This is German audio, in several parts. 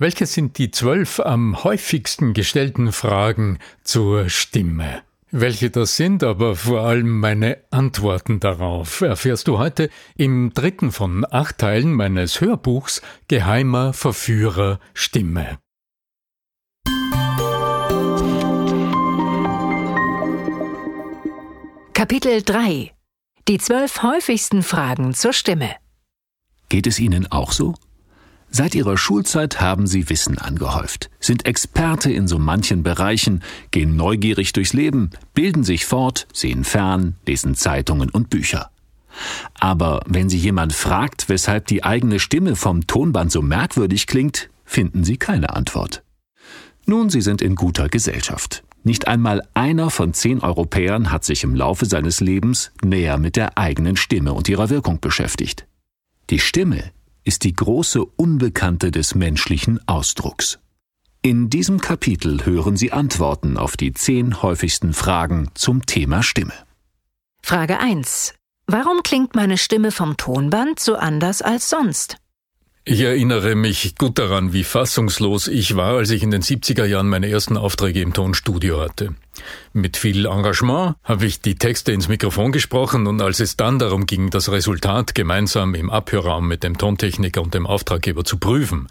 Welche sind die zwölf am häufigsten gestellten Fragen zur Stimme? Welche das sind, aber vor allem meine Antworten darauf, erfährst du heute im dritten von acht Teilen meines Hörbuchs Geheimer Verführer Stimme. Kapitel 3 Die zwölf häufigsten Fragen zur Stimme. Geht es Ihnen auch so? Seit ihrer Schulzeit haben sie Wissen angehäuft, sind Experte in so manchen Bereichen, gehen neugierig durchs Leben, bilden sich fort, sehen fern, lesen Zeitungen und Bücher. Aber wenn sie jemand fragt, weshalb die eigene Stimme vom Tonband so merkwürdig klingt, finden sie keine Antwort. Nun, sie sind in guter Gesellschaft. Nicht einmal einer von zehn Europäern hat sich im Laufe seines Lebens näher mit der eigenen Stimme und ihrer Wirkung beschäftigt. Die Stimme ist die große Unbekannte des menschlichen Ausdrucks. In diesem Kapitel hören Sie Antworten auf die zehn häufigsten Fragen zum Thema Stimme. Frage 1. Warum klingt meine Stimme vom Tonband so anders als sonst? Ich erinnere mich gut daran, wie fassungslos ich war, als ich in den 70er Jahren meine ersten Aufträge im Tonstudio hatte. Mit viel Engagement habe ich die Texte ins Mikrofon gesprochen und als es dann darum ging, das Resultat gemeinsam im Abhörraum mit dem Tontechniker und dem Auftraggeber zu prüfen,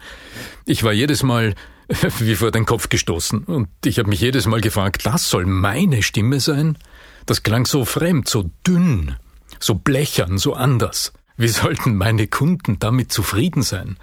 ich war jedes Mal wie vor den Kopf gestoßen und ich habe mich jedes Mal gefragt, das soll meine Stimme sein? Das klang so fremd, so dünn, so blechern, so anders. Wie sollten meine Kunden damit zufrieden sein?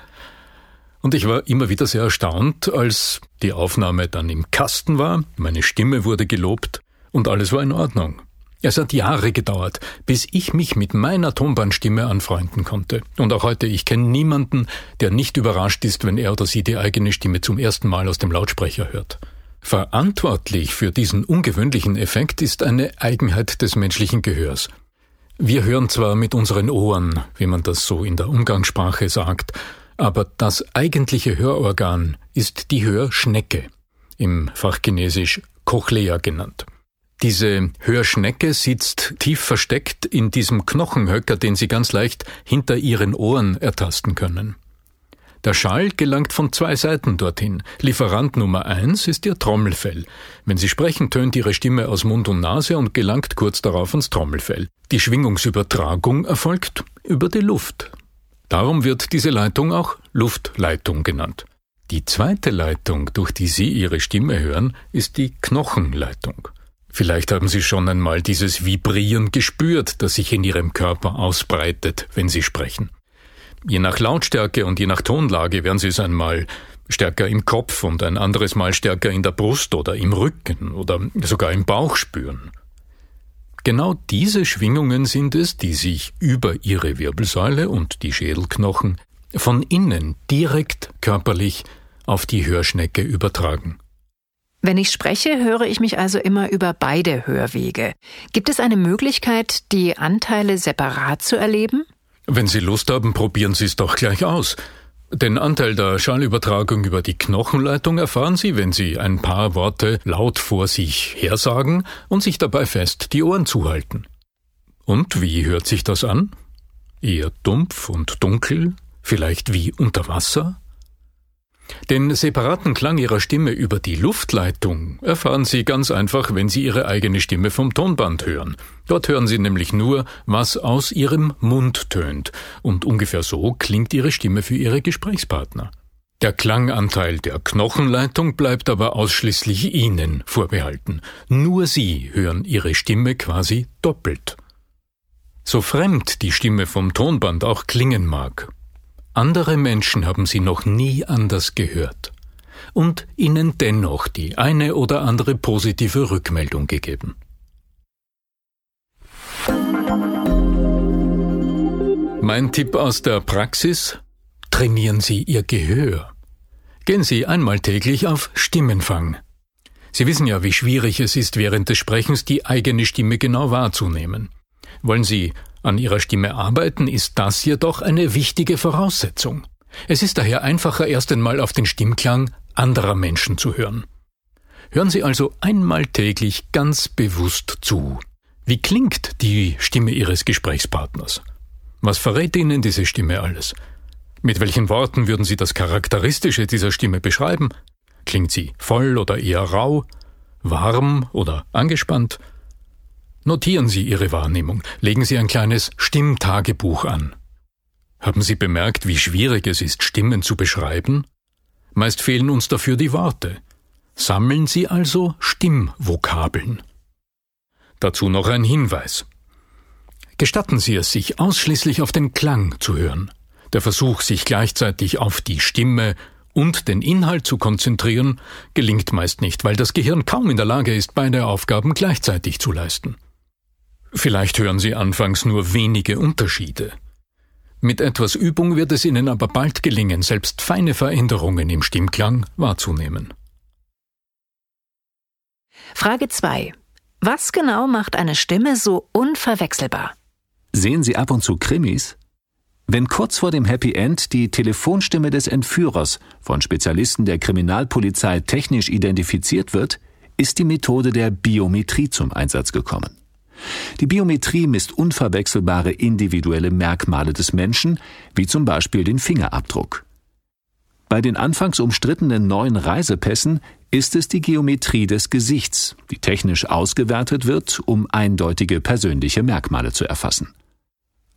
Und ich war immer wieder sehr erstaunt, als die Aufnahme dann im Kasten war, meine Stimme wurde gelobt und alles war in Ordnung. Es hat Jahre gedauert, bis ich mich mit meiner Tonbandstimme anfreunden konnte. Und auch heute, ich kenne niemanden, der nicht überrascht ist, wenn er oder sie die eigene Stimme zum ersten Mal aus dem Lautsprecher hört. Verantwortlich für diesen ungewöhnlichen Effekt ist eine Eigenheit des menschlichen Gehörs. Wir hören zwar mit unseren Ohren, wie man das so in der Umgangssprache sagt, aber das eigentliche Hörorgan ist die Hörschnecke, im Fachchinesisch Cochlea genannt. Diese Hörschnecke sitzt tief versteckt in diesem Knochenhöcker, den Sie ganz leicht hinter Ihren Ohren ertasten können. Der Schall gelangt von zwei Seiten dorthin. Lieferant Nummer eins ist Ihr Trommelfell. Wenn Sie sprechen, tönt Ihre Stimme aus Mund und Nase und gelangt kurz darauf ans Trommelfell. Die Schwingungsübertragung erfolgt über die Luft. Darum wird diese Leitung auch Luftleitung genannt. Die zweite Leitung, durch die Sie Ihre Stimme hören, ist die Knochenleitung. Vielleicht haben Sie schon einmal dieses Vibrieren gespürt, das sich in Ihrem Körper ausbreitet, wenn Sie sprechen. Je nach Lautstärke und je nach Tonlage werden Sie es einmal stärker im Kopf und ein anderes Mal stärker in der Brust oder im Rücken oder sogar im Bauch spüren. Genau diese Schwingungen sind es, die sich über ihre Wirbelsäule und die Schädelknochen von innen direkt körperlich auf die Hörschnecke übertragen. Wenn ich spreche, höre ich mich also immer über beide Hörwege. Gibt es eine Möglichkeit, die Anteile separat zu erleben? Wenn Sie Lust haben, probieren Sie es doch gleich aus. Den Anteil der Schallübertragung über die Knochenleitung erfahren Sie, wenn Sie ein paar Worte laut vor sich hersagen und sich dabei fest die Ohren zuhalten. Und wie hört sich das an? Eher dumpf und dunkel, vielleicht wie unter Wasser? Den separaten Klang ihrer Stimme über die Luftleitung erfahren Sie ganz einfach, wenn Sie Ihre eigene Stimme vom Tonband hören. Dort hören Sie nämlich nur, was aus Ihrem Mund tönt, und ungefähr so klingt Ihre Stimme für Ihre Gesprächspartner. Der Klanganteil der Knochenleitung bleibt aber ausschließlich Ihnen vorbehalten. Nur Sie hören Ihre Stimme quasi doppelt. So fremd die Stimme vom Tonband auch klingen mag, andere Menschen haben sie noch nie anders gehört und ihnen dennoch die eine oder andere positive Rückmeldung gegeben. Mein Tipp aus der Praxis? Trainieren Sie Ihr Gehör. Gehen Sie einmal täglich auf Stimmenfang. Sie wissen ja, wie schwierig es ist, während des Sprechens die eigene Stimme genau wahrzunehmen. Wollen Sie an ihrer Stimme arbeiten, ist das jedoch eine wichtige Voraussetzung. Es ist daher einfacher, erst einmal auf den Stimmklang anderer Menschen zu hören. Hören Sie also einmal täglich ganz bewusst zu. Wie klingt die Stimme Ihres Gesprächspartners? Was verrät Ihnen diese Stimme alles? Mit welchen Worten würden Sie das Charakteristische dieser Stimme beschreiben? Klingt sie voll oder eher rau, warm oder angespannt? Notieren Sie Ihre Wahrnehmung, legen Sie ein kleines Stimmtagebuch an. Haben Sie bemerkt, wie schwierig es ist, Stimmen zu beschreiben? Meist fehlen uns dafür die Worte. Sammeln Sie also Stimmvokabeln. Dazu noch ein Hinweis. Gestatten Sie es sich, ausschließlich auf den Klang zu hören. Der Versuch, sich gleichzeitig auf die Stimme und den Inhalt zu konzentrieren, gelingt meist nicht, weil das Gehirn kaum in der Lage ist, beide Aufgaben gleichzeitig zu leisten. Vielleicht hören Sie anfangs nur wenige Unterschiede. Mit etwas Übung wird es Ihnen aber bald gelingen, selbst feine Veränderungen im Stimmklang wahrzunehmen. Frage 2. Was genau macht eine Stimme so unverwechselbar? Sehen Sie ab und zu Krimis? Wenn kurz vor dem Happy End die Telefonstimme des Entführers von Spezialisten der Kriminalpolizei technisch identifiziert wird, ist die Methode der Biometrie zum Einsatz gekommen. Die Biometrie misst unverwechselbare individuelle Merkmale des Menschen, wie zum Beispiel den Fingerabdruck. Bei den anfangs umstrittenen neuen Reisepässen ist es die Geometrie des Gesichts, die technisch ausgewertet wird, um eindeutige persönliche Merkmale zu erfassen.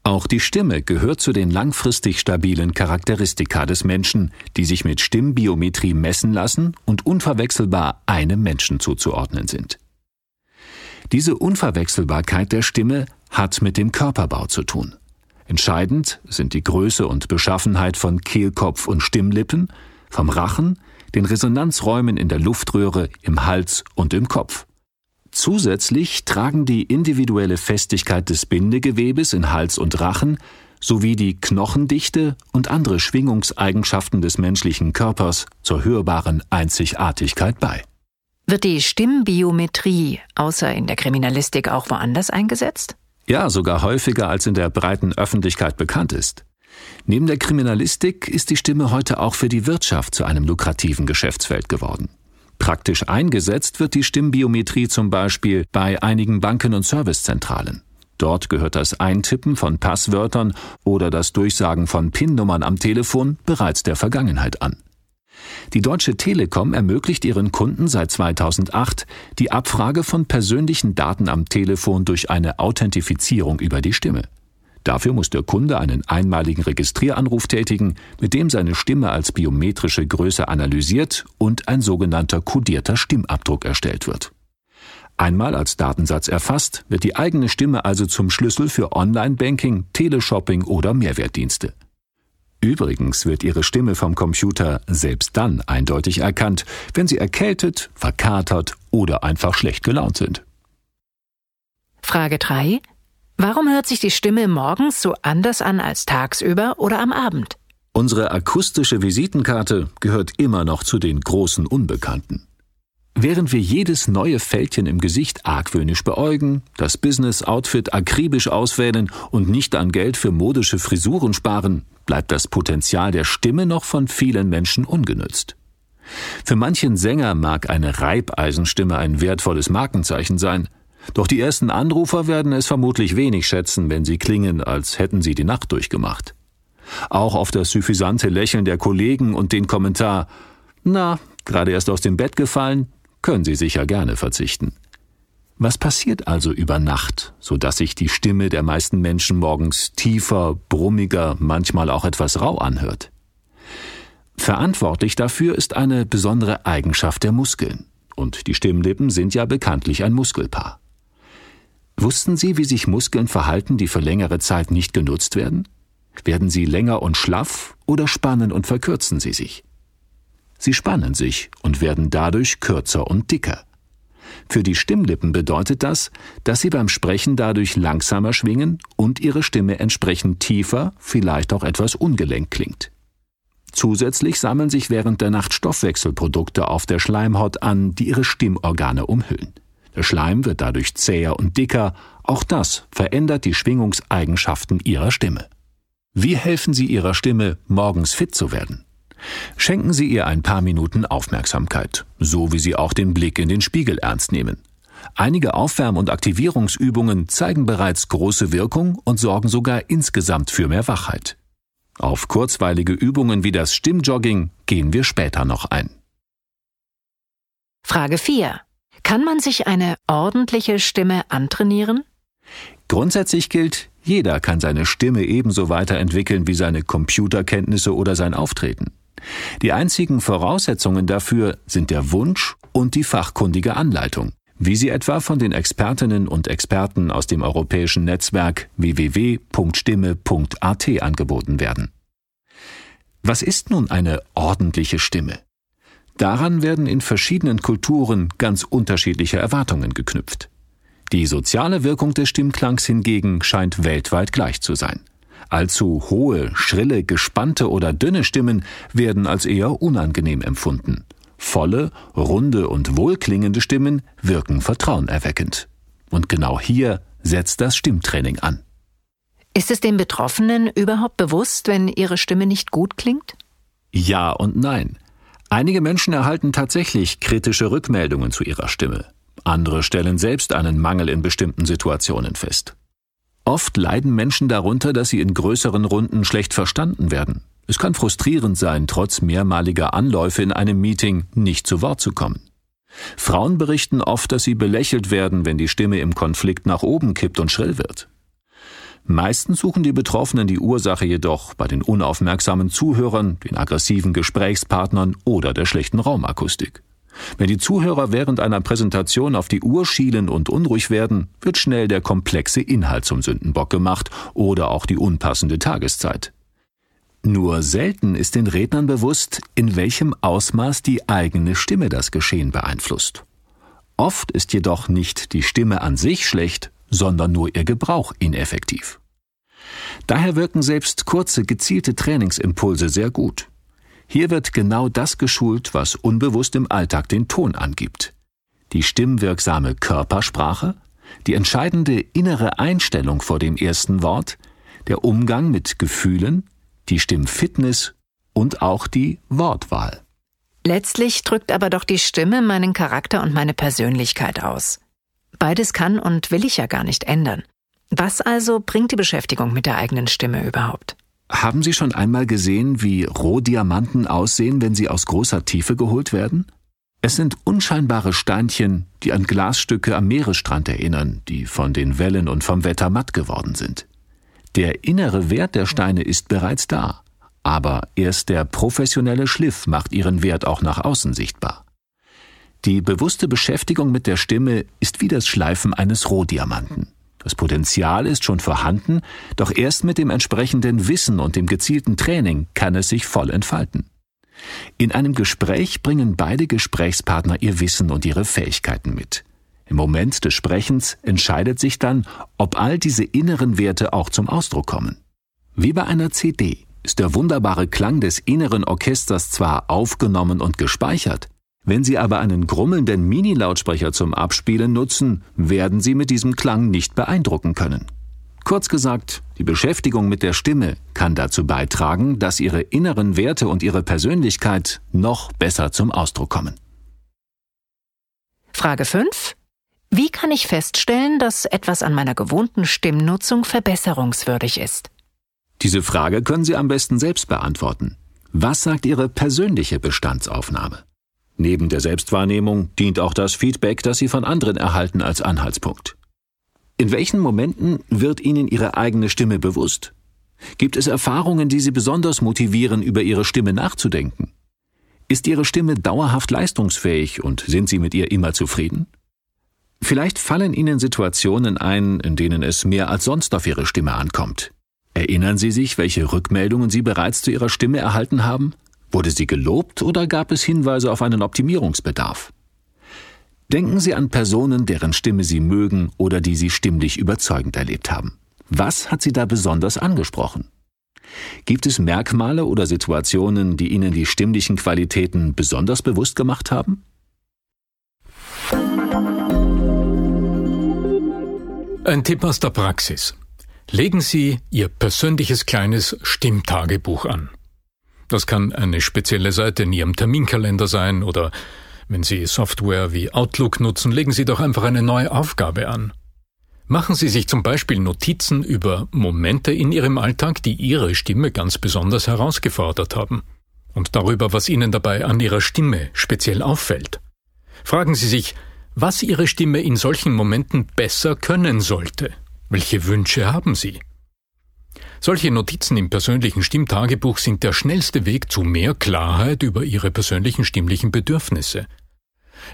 Auch die Stimme gehört zu den langfristig stabilen Charakteristika des Menschen, die sich mit Stimmbiometrie messen lassen und unverwechselbar einem Menschen zuzuordnen sind. Diese Unverwechselbarkeit der Stimme hat mit dem Körperbau zu tun. Entscheidend sind die Größe und Beschaffenheit von Kehlkopf und Stimmlippen, vom Rachen, den Resonanzräumen in der Luftröhre, im Hals und im Kopf. Zusätzlich tragen die individuelle Festigkeit des Bindegewebes in Hals und Rachen sowie die Knochendichte und andere Schwingungseigenschaften des menschlichen Körpers zur hörbaren Einzigartigkeit bei. Wird die Stimmbiometrie außer in der Kriminalistik auch woanders eingesetzt? Ja, sogar häufiger als in der breiten Öffentlichkeit bekannt ist. Neben der Kriminalistik ist die Stimme heute auch für die Wirtschaft zu einem lukrativen Geschäftsfeld geworden. Praktisch eingesetzt wird die Stimmbiometrie zum Beispiel bei einigen Banken und Servicezentralen. Dort gehört das Eintippen von Passwörtern oder das Durchsagen von PIN-Nummern am Telefon bereits der Vergangenheit an. Die Deutsche Telekom ermöglicht ihren Kunden seit 2008 die Abfrage von persönlichen Daten am Telefon durch eine Authentifizierung über die Stimme. Dafür muss der Kunde einen einmaligen Registrieranruf tätigen, mit dem seine Stimme als biometrische Größe analysiert und ein sogenannter kodierter Stimmabdruck erstellt wird. Einmal als Datensatz erfasst, wird die eigene Stimme also zum Schlüssel für Online-Banking, Teleshopping oder Mehrwertdienste. Übrigens wird Ihre Stimme vom Computer selbst dann eindeutig erkannt, wenn Sie erkältet, verkatert oder einfach schlecht gelaunt sind. Frage 3. Warum hört sich die Stimme morgens so anders an als tagsüber oder am Abend? Unsere akustische Visitenkarte gehört immer noch zu den großen Unbekannten. Während wir jedes neue Fältchen im Gesicht argwöhnisch beäugen, das Business-Outfit akribisch auswählen und nicht an Geld für modische Frisuren sparen, bleibt das Potenzial der Stimme noch von vielen Menschen ungenützt. Für manchen Sänger mag eine Reibeisenstimme ein wertvolles Markenzeichen sein, doch die ersten Anrufer werden es vermutlich wenig schätzen, wenn sie klingen, als hätten sie die Nacht durchgemacht. Auch auf das suffisante Lächeln der Kollegen und den Kommentar Na, gerade erst aus dem Bett gefallen, können sie sicher gerne verzichten. Was passiert also über Nacht, so dass sich die Stimme der meisten Menschen morgens tiefer, brummiger, manchmal auch etwas rau anhört? Verantwortlich dafür ist eine besondere Eigenschaft der Muskeln. Und die Stimmlippen sind ja bekanntlich ein Muskelpaar. Wussten Sie, wie sich Muskeln verhalten, die für längere Zeit nicht genutzt werden? Werden sie länger und schlaff oder spannen und verkürzen sie sich? Sie spannen sich und werden dadurch kürzer und dicker. Für die Stimmlippen bedeutet das, dass sie beim Sprechen dadurch langsamer schwingen und ihre Stimme entsprechend tiefer, vielleicht auch etwas ungelenk klingt. Zusätzlich sammeln sich während der Nacht Stoffwechselprodukte auf der Schleimhaut an, die ihre Stimmorgane umhüllen. Der Schleim wird dadurch zäher und dicker, auch das verändert die Schwingungseigenschaften Ihrer Stimme. Wie helfen Sie Ihrer Stimme, morgens fit zu werden? Schenken Sie ihr ein paar Minuten Aufmerksamkeit, so wie Sie auch den Blick in den Spiegel ernst nehmen. Einige Aufwärm- und Aktivierungsübungen zeigen bereits große Wirkung und sorgen sogar insgesamt für mehr Wachheit. Auf kurzweilige Übungen wie das Stimmjogging gehen wir später noch ein. Frage 4. Kann man sich eine ordentliche Stimme antrainieren? Grundsätzlich gilt, jeder kann seine Stimme ebenso weiterentwickeln wie seine Computerkenntnisse oder sein Auftreten. Die einzigen Voraussetzungen dafür sind der Wunsch und die fachkundige Anleitung, wie sie etwa von den Expertinnen und Experten aus dem europäischen Netzwerk www.stimme.at angeboten werden. Was ist nun eine ordentliche Stimme? Daran werden in verschiedenen Kulturen ganz unterschiedliche Erwartungen geknüpft. Die soziale Wirkung des Stimmklangs hingegen scheint weltweit gleich zu sein. Allzu hohe, schrille, gespannte oder dünne Stimmen werden als eher unangenehm empfunden. Volle, runde und wohlklingende Stimmen wirken vertrauenerweckend. Und genau hier setzt das Stimmtraining an. Ist es den Betroffenen überhaupt bewusst, wenn ihre Stimme nicht gut klingt? Ja und nein. Einige Menschen erhalten tatsächlich kritische Rückmeldungen zu ihrer Stimme. Andere stellen selbst einen Mangel in bestimmten Situationen fest. Oft leiden Menschen darunter, dass sie in größeren Runden schlecht verstanden werden. Es kann frustrierend sein, trotz mehrmaliger Anläufe in einem Meeting nicht zu Wort zu kommen. Frauen berichten oft, dass sie belächelt werden, wenn die Stimme im Konflikt nach oben kippt und schrill wird. Meistens suchen die Betroffenen die Ursache jedoch bei den unaufmerksamen Zuhörern, den aggressiven Gesprächspartnern oder der schlechten Raumakustik. Wenn die Zuhörer während einer Präsentation auf die Uhr schielen und unruhig werden, wird schnell der komplexe Inhalt zum Sündenbock gemacht oder auch die unpassende Tageszeit. Nur selten ist den Rednern bewusst, in welchem Ausmaß die eigene Stimme das Geschehen beeinflusst. Oft ist jedoch nicht die Stimme an sich schlecht, sondern nur ihr Gebrauch ineffektiv. Daher wirken selbst kurze, gezielte Trainingsimpulse sehr gut. Hier wird genau das geschult, was unbewusst im Alltag den Ton angibt. Die stimmwirksame Körpersprache, die entscheidende innere Einstellung vor dem ersten Wort, der Umgang mit Gefühlen, die Stimmfitness und auch die Wortwahl. Letztlich drückt aber doch die Stimme meinen Charakter und meine Persönlichkeit aus. Beides kann und will ich ja gar nicht ändern. Was also bringt die Beschäftigung mit der eigenen Stimme überhaupt? Haben Sie schon einmal gesehen, wie Rohdiamanten aussehen, wenn sie aus großer Tiefe geholt werden? Es sind unscheinbare Steinchen, die an Glasstücke am Meeresstrand erinnern, die von den Wellen und vom Wetter matt geworden sind. Der innere Wert der Steine ist bereits da, aber erst der professionelle Schliff macht ihren Wert auch nach außen sichtbar. Die bewusste Beschäftigung mit der Stimme ist wie das Schleifen eines Rohdiamanten. Das Potenzial ist schon vorhanden, doch erst mit dem entsprechenden Wissen und dem gezielten Training kann es sich voll entfalten. In einem Gespräch bringen beide Gesprächspartner ihr Wissen und ihre Fähigkeiten mit. Im Moment des Sprechens entscheidet sich dann, ob all diese inneren Werte auch zum Ausdruck kommen. Wie bei einer CD ist der wunderbare Klang des inneren Orchesters zwar aufgenommen und gespeichert, wenn Sie aber einen grummelnden Mini-Lautsprecher zum Abspielen nutzen, werden Sie mit diesem Klang nicht beeindrucken können. Kurz gesagt, die Beschäftigung mit der Stimme kann dazu beitragen, dass Ihre inneren Werte und Ihre Persönlichkeit noch besser zum Ausdruck kommen. Frage 5. Wie kann ich feststellen, dass etwas an meiner gewohnten Stimmnutzung verbesserungswürdig ist? Diese Frage können Sie am besten selbst beantworten. Was sagt Ihre persönliche Bestandsaufnahme? Neben der Selbstwahrnehmung dient auch das Feedback, das Sie von anderen erhalten, als Anhaltspunkt. In welchen Momenten wird Ihnen Ihre eigene Stimme bewusst? Gibt es Erfahrungen, die Sie besonders motivieren, über Ihre Stimme nachzudenken? Ist Ihre Stimme dauerhaft leistungsfähig und sind Sie mit ihr immer zufrieden? Vielleicht fallen Ihnen Situationen ein, in denen es mehr als sonst auf Ihre Stimme ankommt. Erinnern Sie sich, welche Rückmeldungen Sie bereits zu Ihrer Stimme erhalten haben? Wurde sie gelobt oder gab es Hinweise auf einen Optimierungsbedarf? Denken Sie an Personen, deren Stimme Sie mögen oder die Sie stimmlich überzeugend erlebt haben. Was hat Sie da besonders angesprochen? Gibt es Merkmale oder Situationen, die Ihnen die stimmlichen Qualitäten besonders bewusst gemacht haben? Ein Tipp aus der Praxis. Legen Sie Ihr persönliches kleines Stimmtagebuch an. Das kann eine spezielle Seite in Ihrem Terminkalender sein oder wenn Sie Software wie Outlook nutzen, legen Sie doch einfach eine neue Aufgabe an. Machen Sie sich zum Beispiel Notizen über Momente in Ihrem Alltag, die Ihre Stimme ganz besonders herausgefordert haben. Und darüber, was Ihnen dabei an Ihrer Stimme speziell auffällt. Fragen Sie sich, was Ihre Stimme in solchen Momenten besser können sollte. Welche Wünsche haben Sie? Solche Notizen im persönlichen Stimmtagebuch sind der schnellste Weg zu mehr Klarheit über Ihre persönlichen stimmlichen Bedürfnisse.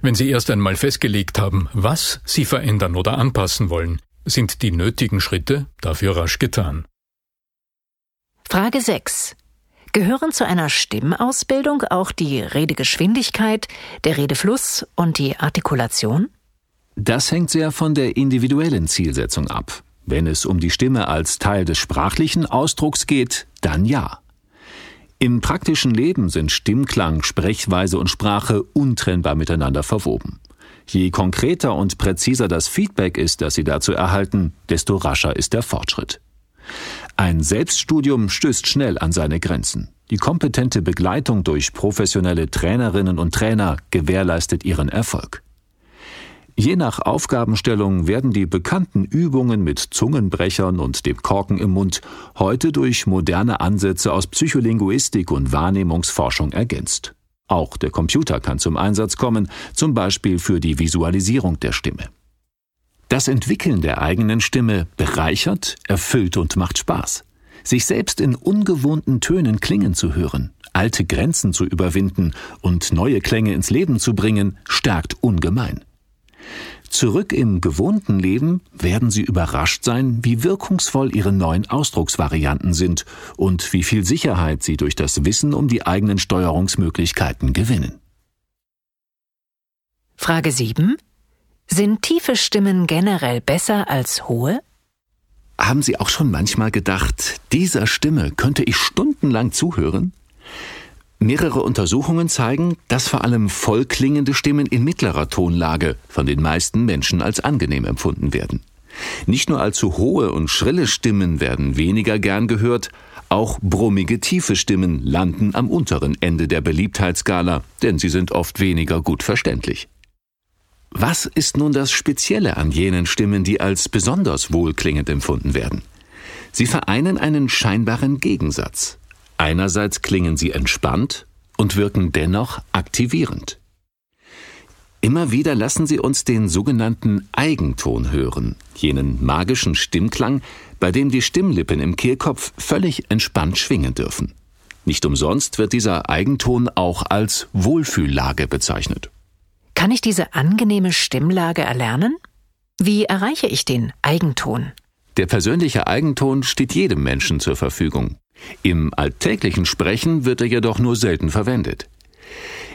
Wenn Sie erst einmal festgelegt haben, was Sie verändern oder anpassen wollen, sind die nötigen Schritte dafür rasch getan. Frage 6. Gehören zu einer Stimmausbildung auch die Redegeschwindigkeit, der Redefluss und die Artikulation? Das hängt sehr von der individuellen Zielsetzung ab. Wenn es um die Stimme als Teil des sprachlichen Ausdrucks geht, dann ja. Im praktischen Leben sind Stimmklang, Sprechweise und Sprache untrennbar miteinander verwoben. Je konkreter und präziser das Feedback ist, das Sie dazu erhalten, desto rascher ist der Fortschritt. Ein Selbststudium stößt schnell an seine Grenzen. Die kompetente Begleitung durch professionelle Trainerinnen und Trainer gewährleistet ihren Erfolg. Je nach Aufgabenstellung werden die bekannten Übungen mit Zungenbrechern und dem Korken im Mund heute durch moderne Ansätze aus Psycholinguistik und Wahrnehmungsforschung ergänzt. Auch der Computer kann zum Einsatz kommen, zum Beispiel für die Visualisierung der Stimme. Das Entwickeln der eigenen Stimme bereichert, erfüllt und macht Spaß. Sich selbst in ungewohnten Tönen klingen zu hören, alte Grenzen zu überwinden und neue Klänge ins Leben zu bringen, stärkt ungemein. Zurück im gewohnten Leben werden Sie überrascht sein, wie wirkungsvoll Ihre neuen Ausdrucksvarianten sind und wie viel Sicherheit Sie durch das Wissen um die eigenen Steuerungsmöglichkeiten gewinnen. Frage 7. Sind tiefe Stimmen generell besser als hohe? Haben Sie auch schon manchmal gedacht, dieser Stimme könnte ich stundenlang zuhören? Mehrere Untersuchungen zeigen, dass vor allem vollklingende Stimmen in mittlerer Tonlage von den meisten Menschen als angenehm empfunden werden. Nicht nur allzu hohe und schrille Stimmen werden weniger gern gehört, auch brummige tiefe Stimmen landen am unteren Ende der Beliebtheitsskala, denn sie sind oft weniger gut verständlich. Was ist nun das Spezielle an jenen Stimmen, die als besonders wohlklingend empfunden werden? Sie vereinen einen scheinbaren Gegensatz. Einerseits klingen sie entspannt und wirken dennoch aktivierend. Immer wieder lassen sie uns den sogenannten Eigenton hören, jenen magischen Stimmklang, bei dem die Stimmlippen im Kehlkopf völlig entspannt schwingen dürfen. Nicht umsonst wird dieser Eigenton auch als Wohlfühllage bezeichnet. Kann ich diese angenehme Stimmlage erlernen? Wie erreiche ich den Eigenton? Der persönliche Eigenton steht jedem Menschen zur Verfügung. Im alltäglichen Sprechen wird er jedoch nur selten verwendet.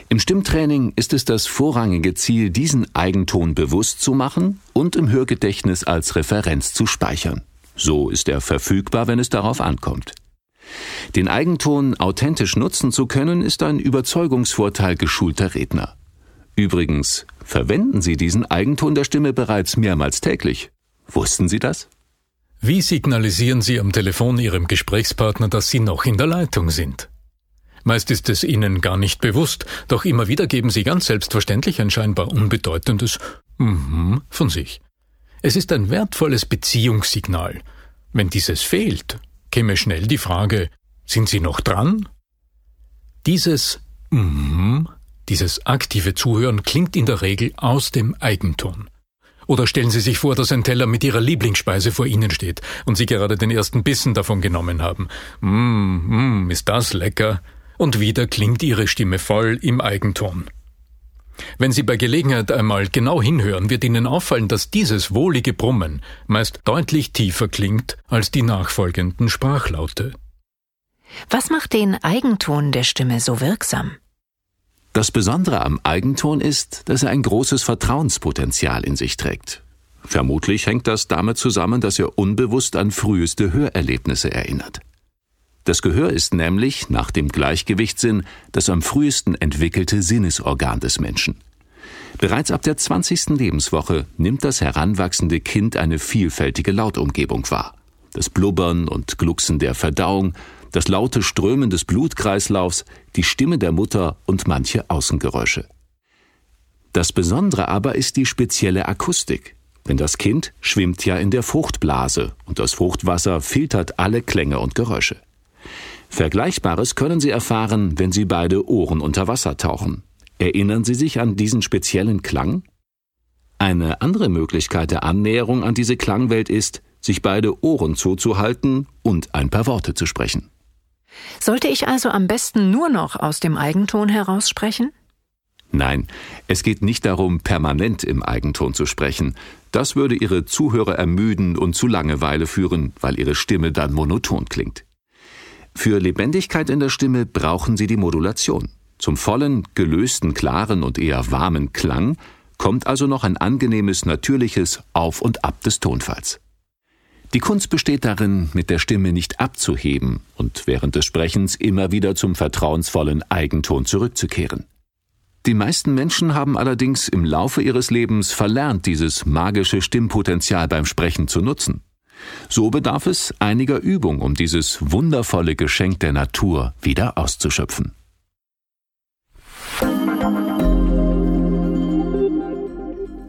Im Stimmtraining ist es das vorrangige Ziel, diesen Eigenton bewusst zu machen und im Hörgedächtnis als Referenz zu speichern. So ist er verfügbar, wenn es darauf ankommt. Den Eigenton authentisch nutzen zu können, ist ein Überzeugungsvorteil geschulter Redner. Übrigens verwenden Sie diesen Eigenton der Stimme bereits mehrmals täglich. Wussten Sie das? Wie signalisieren Sie am Telefon Ihrem Gesprächspartner, dass Sie noch in der Leitung sind? Meist ist es Ihnen gar nicht bewusst, doch immer wieder geben Sie ganz selbstverständlich ein scheinbar unbedeutendes Mhm von sich. Es ist ein wertvolles Beziehungssignal. Wenn dieses fehlt, käme schnell die Frage, sind Sie noch dran? Dieses Mhm, dieses aktive Zuhören klingt in der Regel aus dem Eigenton. Oder stellen Sie sich vor, dass ein Teller mit Ihrer Lieblingsspeise vor Ihnen steht und Sie gerade den ersten Bissen davon genommen haben. Mmm, mm, ist das lecker. Und wieder klingt Ihre Stimme voll im Eigenton. Wenn Sie bei Gelegenheit einmal genau hinhören, wird Ihnen auffallen, dass dieses wohlige Brummen meist deutlich tiefer klingt als die nachfolgenden Sprachlaute. Was macht den Eigenton der Stimme so wirksam? Das Besondere am Eigenton ist, dass er ein großes Vertrauenspotenzial in sich trägt. Vermutlich hängt das damit zusammen, dass er unbewusst an früheste Hörerlebnisse erinnert. Das Gehör ist nämlich, nach dem Gleichgewichtssinn, das am frühesten entwickelte Sinnesorgan des Menschen. Bereits ab der 20. Lebenswoche nimmt das heranwachsende Kind eine vielfältige Lautumgebung wahr. Das Blubbern und Glucksen der Verdauung, das laute Strömen des Blutkreislaufs, die Stimme der Mutter und manche Außengeräusche. Das Besondere aber ist die spezielle Akustik. denn das Kind schwimmt ja in der Fruchtblase und das Fruchtwasser filtert alle Klänge und Geräusche. Vergleichbares können Sie erfahren, wenn Sie beide Ohren unter Wasser tauchen. Erinnern Sie sich an diesen speziellen Klang? Eine andere Möglichkeit der Annäherung an diese Klangwelt ist, sich beide Ohren zuzuhalten und ein paar Worte zu sprechen. Sollte ich also am besten nur noch aus dem Eigenton heraus sprechen? Nein, es geht nicht darum, permanent im Eigenton zu sprechen. Das würde Ihre Zuhörer ermüden und zu Langeweile führen, weil Ihre Stimme dann monoton klingt. Für Lebendigkeit in der Stimme brauchen Sie die Modulation. Zum vollen, gelösten, klaren und eher warmen Klang kommt also noch ein angenehmes, natürliches Auf und Ab des Tonfalls. Die Kunst besteht darin, mit der Stimme nicht abzuheben und während des Sprechens immer wieder zum vertrauensvollen Eigenton zurückzukehren. Die meisten Menschen haben allerdings im Laufe ihres Lebens verlernt, dieses magische Stimmpotenzial beim Sprechen zu nutzen. So bedarf es einiger Übung, um dieses wundervolle Geschenk der Natur wieder auszuschöpfen.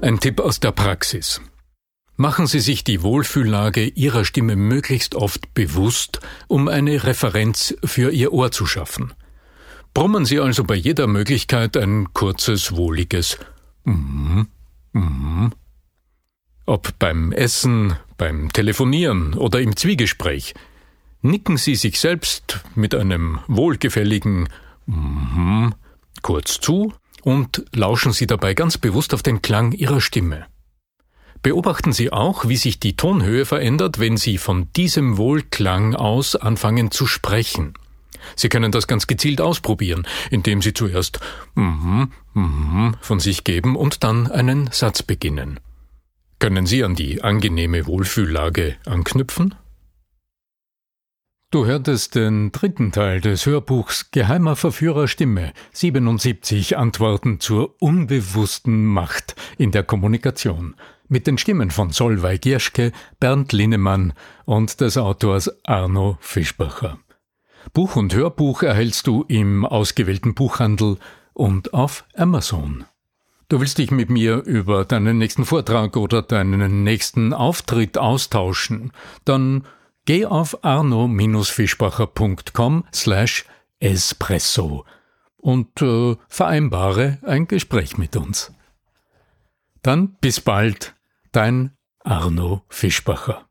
Ein Tipp aus der Praxis. Machen Sie sich die Wohlfühllage Ihrer Stimme möglichst oft bewusst, um eine Referenz für Ihr Ohr zu schaffen. Brummen Sie also bei jeder Möglichkeit ein kurzes, wohliges mm, mm. Ob beim Essen, beim Telefonieren oder im Zwiegespräch. Nicken Sie sich selbst mit einem wohlgefälligen mm, kurz zu und lauschen Sie dabei ganz bewusst auf den Klang Ihrer Stimme. Beobachten Sie auch, wie sich die Tonhöhe verändert, wenn Sie von diesem Wohlklang aus anfangen zu sprechen. Sie können das ganz gezielt ausprobieren, indem Sie zuerst mhm, mhm von sich geben und dann einen Satz beginnen. Können Sie an die angenehme Wohlfühllage anknüpfen? Du hörtest den dritten Teil des Hörbuchs Geheimer Verführer Stimme 77 Antworten zur unbewussten Macht in der Kommunikation mit den Stimmen von Solveig Gierschke, Bernd Linnemann und des Autors Arno Fischbacher. Buch und Hörbuch erhältst du im ausgewählten Buchhandel und auf Amazon. Du willst dich mit mir über deinen nächsten Vortrag oder deinen nächsten Auftritt austauschen, dann geh auf arno-fischbacher.com slash espresso und äh, vereinbare ein Gespräch mit uns. Dann bis bald Dein Arno Fischbacher.